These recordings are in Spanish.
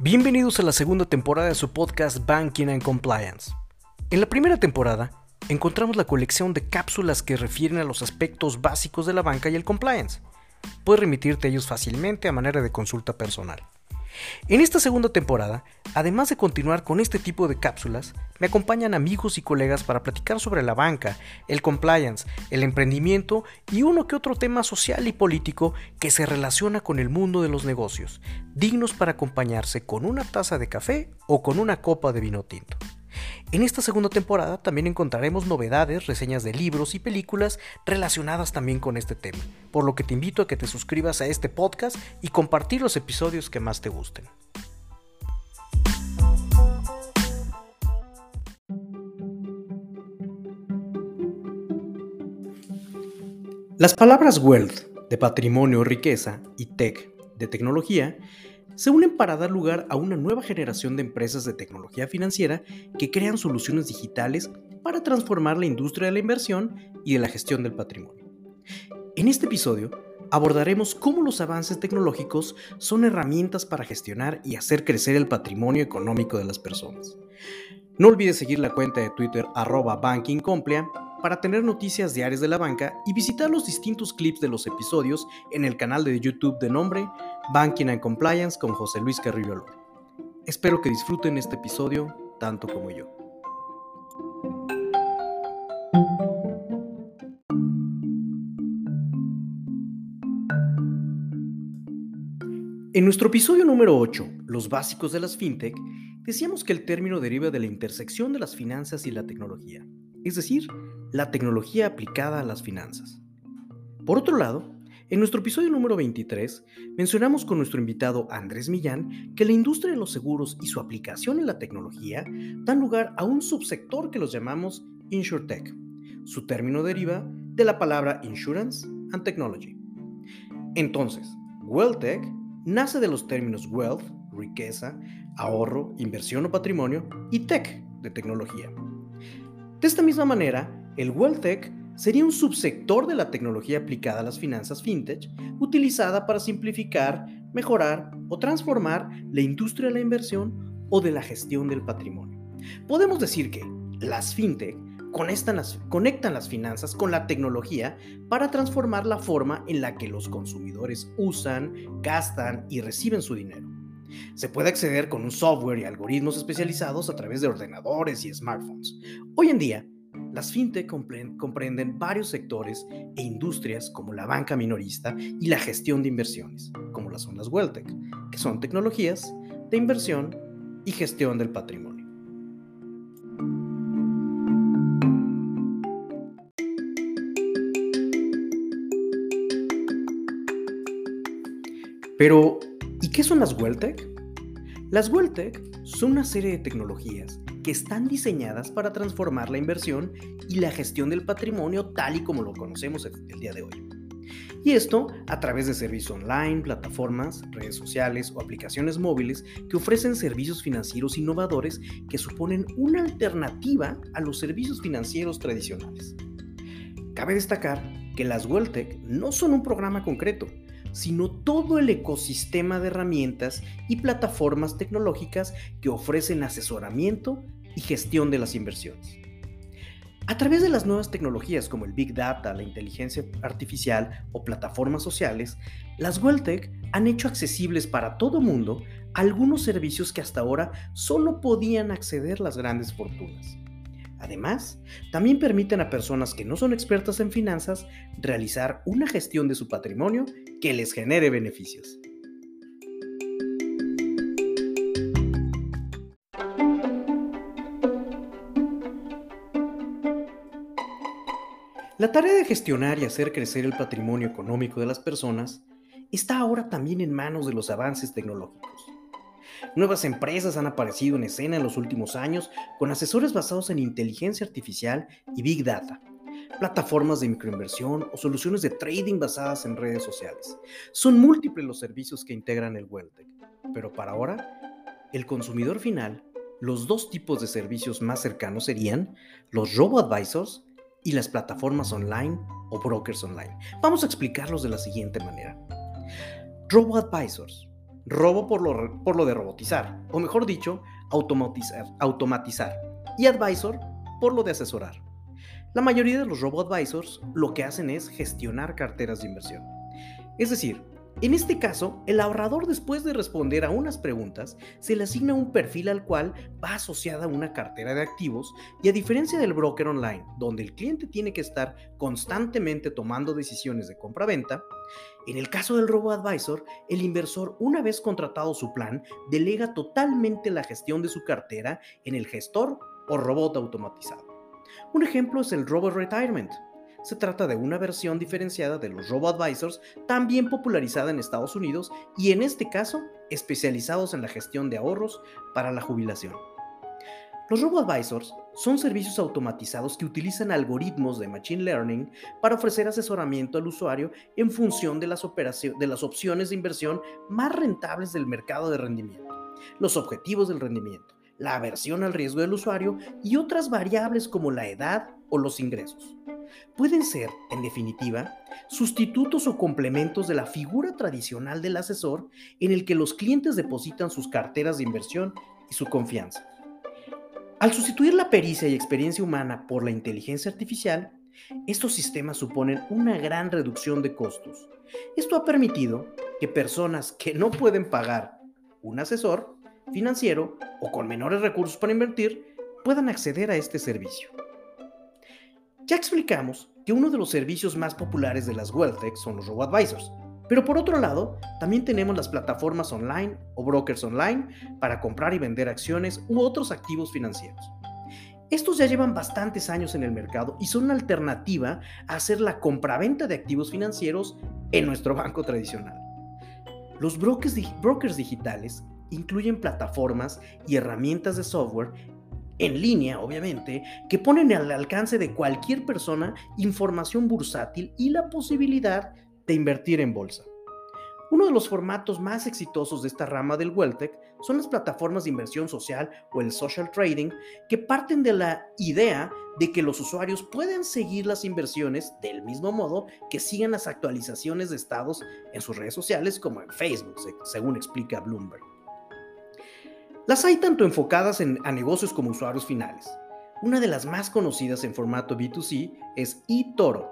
Bienvenidos a la segunda temporada de su podcast Banking and Compliance. En la primera temporada, encontramos la colección de cápsulas que refieren a los aspectos básicos de la banca y el compliance. Puedes remitirte a ellos fácilmente a manera de consulta personal. En esta segunda temporada, además de continuar con este tipo de cápsulas, me acompañan amigos y colegas para platicar sobre la banca, el compliance, el emprendimiento y uno que otro tema social y político que se relaciona con el mundo de los negocios, dignos para acompañarse con una taza de café o con una copa de vino tinto. En esta segunda temporada también encontraremos novedades, reseñas de libros y películas relacionadas también con este tema, por lo que te invito a que te suscribas a este podcast y compartir los episodios que más te gusten. Las palabras wealth, de patrimonio o riqueza, y tech, de tecnología, se unen para dar lugar a una nueva generación de empresas de tecnología financiera que crean soluciones digitales para transformar la industria de la inversión y de la gestión del patrimonio. En este episodio abordaremos cómo los avances tecnológicos son herramientas para gestionar y hacer crecer el patrimonio económico de las personas. No olvides seguir la cuenta de Twitter arroba bankingcomplia para tener noticias diarias de la banca y visitar los distintos clips de los episodios en el canal de YouTube de nombre Banking and Compliance con José Luis Carrillo. Espero que disfruten este episodio tanto como yo. En nuestro episodio número 8, Los básicos de las fintech, decíamos que el término deriva de la intersección de las finanzas y la tecnología, es decir, la tecnología aplicada a las finanzas. Por otro lado, en nuestro episodio número 23 mencionamos con nuestro invitado Andrés Millán que la industria de los seguros y su aplicación en la tecnología dan lugar a un subsector que los llamamos InsurTech. Su término deriva de la palabra Insurance and Technology. Entonces, WealthTech nace de los términos wealth, riqueza, ahorro, inversión o patrimonio, y tech, de tecnología. De esta misma manera, el WealthTech sería un subsector de la tecnología aplicada a las finanzas fintech, utilizada para simplificar, mejorar o transformar la industria de la inversión o de la gestión del patrimonio. Podemos decir que las fintech conectan las, conectan las finanzas con la tecnología para transformar la forma en la que los consumidores usan, gastan y reciben su dinero. Se puede acceder con un software y algoritmos especializados a través de ordenadores y smartphones. Hoy en día, las fintech comprenden varios sectores e industrias como la banca minorista y la gestión de inversiones, como las son las WealthTech, que son tecnologías de inversión y gestión del patrimonio. Pero, ¿y qué son las WealthTech? Las WealthTech son una serie de tecnologías están diseñadas para transformar la inversión y la gestión del patrimonio tal y como lo conocemos el día de hoy. Y esto a través de servicios online, plataformas, redes sociales o aplicaciones móviles que ofrecen servicios financieros innovadores que suponen una alternativa a los servicios financieros tradicionales. Cabe destacar que las WellTech no son un programa concreto, sino todo el ecosistema de herramientas y plataformas tecnológicas que ofrecen asesoramiento y gestión de las inversiones. A través de las nuevas tecnologías como el Big Data, la inteligencia artificial o plataformas sociales, las WellTech han hecho accesibles para todo mundo algunos servicios que hasta ahora solo podían acceder las grandes fortunas. Además, también permiten a personas que no son expertas en finanzas realizar una gestión de su patrimonio que les genere beneficios. La tarea de gestionar y hacer crecer el patrimonio económico de las personas está ahora también en manos de los avances tecnológicos. Nuevas empresas han aparecido en escena en los últimos años con asesores basados en inteligencia artificial y big data, plataformas de microinversión o soluciones de trading basadas en redes sociales. Son múltiples los servicios que integran el WellTech, pero para ahora, el consumidor final, los dos tipos de servicios más cercanos serían los robo-advisors y las plataformas online o brokers online. Vamos a explicarlos de la siguiente manera. Robo-advisors robo por lo, por lo de robotizar, o mejor dicho, automatizar, automatizar, y advisor por lo de asesorar. La mayoría de los robo-advisors lo que hacen es gestionar carteras de inversión. Es decir, en este caso, el ahorrador después de responder a unas preguntas, se le asigna un perfil al cual va asociada una cartera de activos y a diferencia del broker online, donde el cliente tiene que estar constantemente tomando decisiones de compra-venta, en el caso del robo-advisor, el inversor, una vez contratado su plan, delega totalmente la gestión de su cartera en el gestor o robot automatizado. Un ejemplo es el Robo Retirement, se trata de una versión diferenciada de los robo-advisors, también popularizada en Estados Unidos y en este caso especializados en la gestión de ahorros para la jubilación. Los robo-advisors son servicios automatizados que utilizan algoritmos de Machine Learning para ofrecer asesoramiento al usuario en función de las, de las opciones de inversión más rentables del mercado de rendimiento, los objetivos del rendimiento, la aversión al riesgo del usuario y otras variables como la edad o los ingresos. Pueden ser, en definitiva, sustitutos o complementos de la figura tradicional del asesor en el que los clientes depositan sus carteras de inversión y su confianza. Al sustituir la pericia y experiencia humana por la inteligencia artificial, estos sistemas suponen una gran reducción de costos. Esto ha permitido que personas que no pueden pagar un asesor financiero o con menores recursos para invertir puedan acceder a este servicio. Ya explicamos que uno de los servicios más populares de las WealthTech son los robo-advisors, pero por otro lado, también tenemos las plataformas online o brokers online para comprar y vender acciones u otros activos financieros. Estos ya llevan bastantes años en el mercado y son una alternativa a hacer la compraventa de activos financieros en nuestro banco tradicional. Los brokers, digitales incluyen plataformas y herramientas de software en línea, obviamente, que ponen al alcance de cualquier persona información bursátil y la posibilidad de invertir en bolsa. Uno de los formatos más exitosos de esta rama del WealthTech son las plataformas de inversión social o el social trading, que parten de la idea de que los usuarios pueden seguir las inversiones del mismo modo que sigan las actualizaciones de estados en sus redes sociales como en Facebook, según explica Bloomberg. Las hay tanto enfocadas en, a negocios como usuarios finales. Una de las más conocidas en formato B2C es eToro,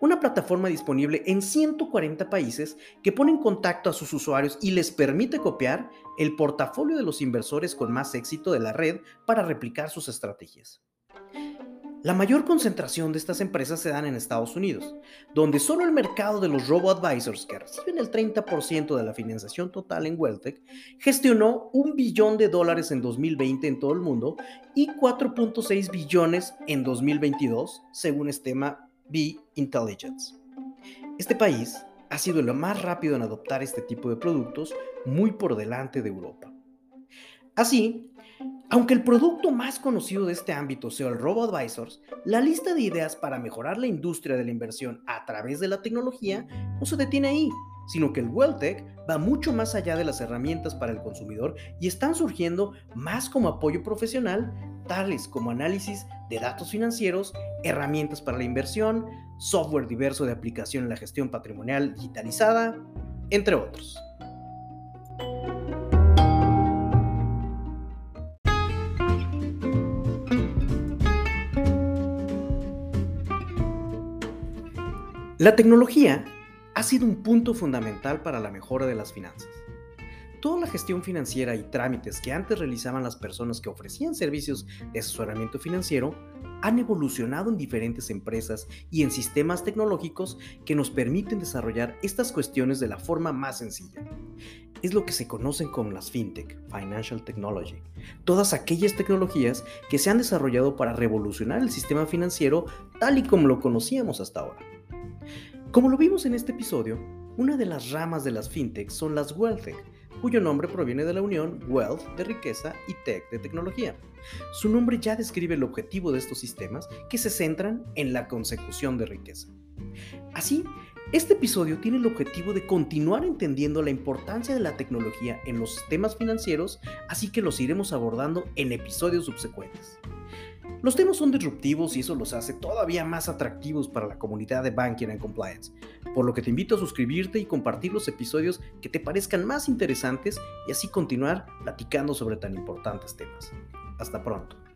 una plataforma disponible en 140 países que pone en contacto a sus usuarios y les permite copiar el portafolio de los inversores con más éxito de la red para replicar sus estrategias. La mayor concentración de estas empresas se dan en Estados Unidos, donde solo el mercado de los robo-advisors, que reciben el 30% de la financiación total en WealthTech, gestionó un billón de dólares en 2020 en todo el mundo y 4.6 billones en 2022, según estima B Intelligence. Este país ha sido el más rápido en adoptar este tipo de productos, muy por delante de Europa. Así, aunque el producto más conocido de este ámbito sea el RoboAdvisors, la lista de ideas para mejorar la industria de la inversión a través de la tecnología no se detiene ahí, sino que el WealthTech va mucho más allá de las herramientas para el consumidor y están surgiendo más como apoyo profesional, tales como análisis de datos financieros, herramientas para la inversión, software diverso de aplicación en la gestión patrimonial digitalizada, entre otros. La tecnología ha sido un punto fundamental para la mejora de las finanzas. Toda la gestión financiera y trámites que antes realizaban las personas que ofrecían servicios de asesoramiento financiero han evolucionado en diferentes empresas y en sistemas tecnológicos que nos permiten desarrollar estas cuestiones de la forma más sencilla. Es lo que se conocen como las FinTech, Financial Technology, todas aquellas tecnologías que se han desarrollado para revolucionar el sistema financiero tal y como lo conocíamos hasta ahora. Como lo vimos en este episodio, una de las ramas de las fintechs son las WealthTech, cuyo nombre proviene de la unión wealth de riqueza y tech de tecnología. Su nombre ya describe el objetivo de estos sistemas que se centran en la consecución de riqueza. Así, este episodio tiene el objetivo de continuar entendiendo la importancia de la tecnología en los sistemas financieros, así que los iremos abordando en episodios subsecuentes. Los temas son disruptivos y eso los hace todavía más atractivos para la comunidad de Banking and Compliance, por lo que te invito a suscribirte y compartir los episodios que te parezcan más interesantes y así continuar platicando sobre tan importantes temas. Hasta pronto.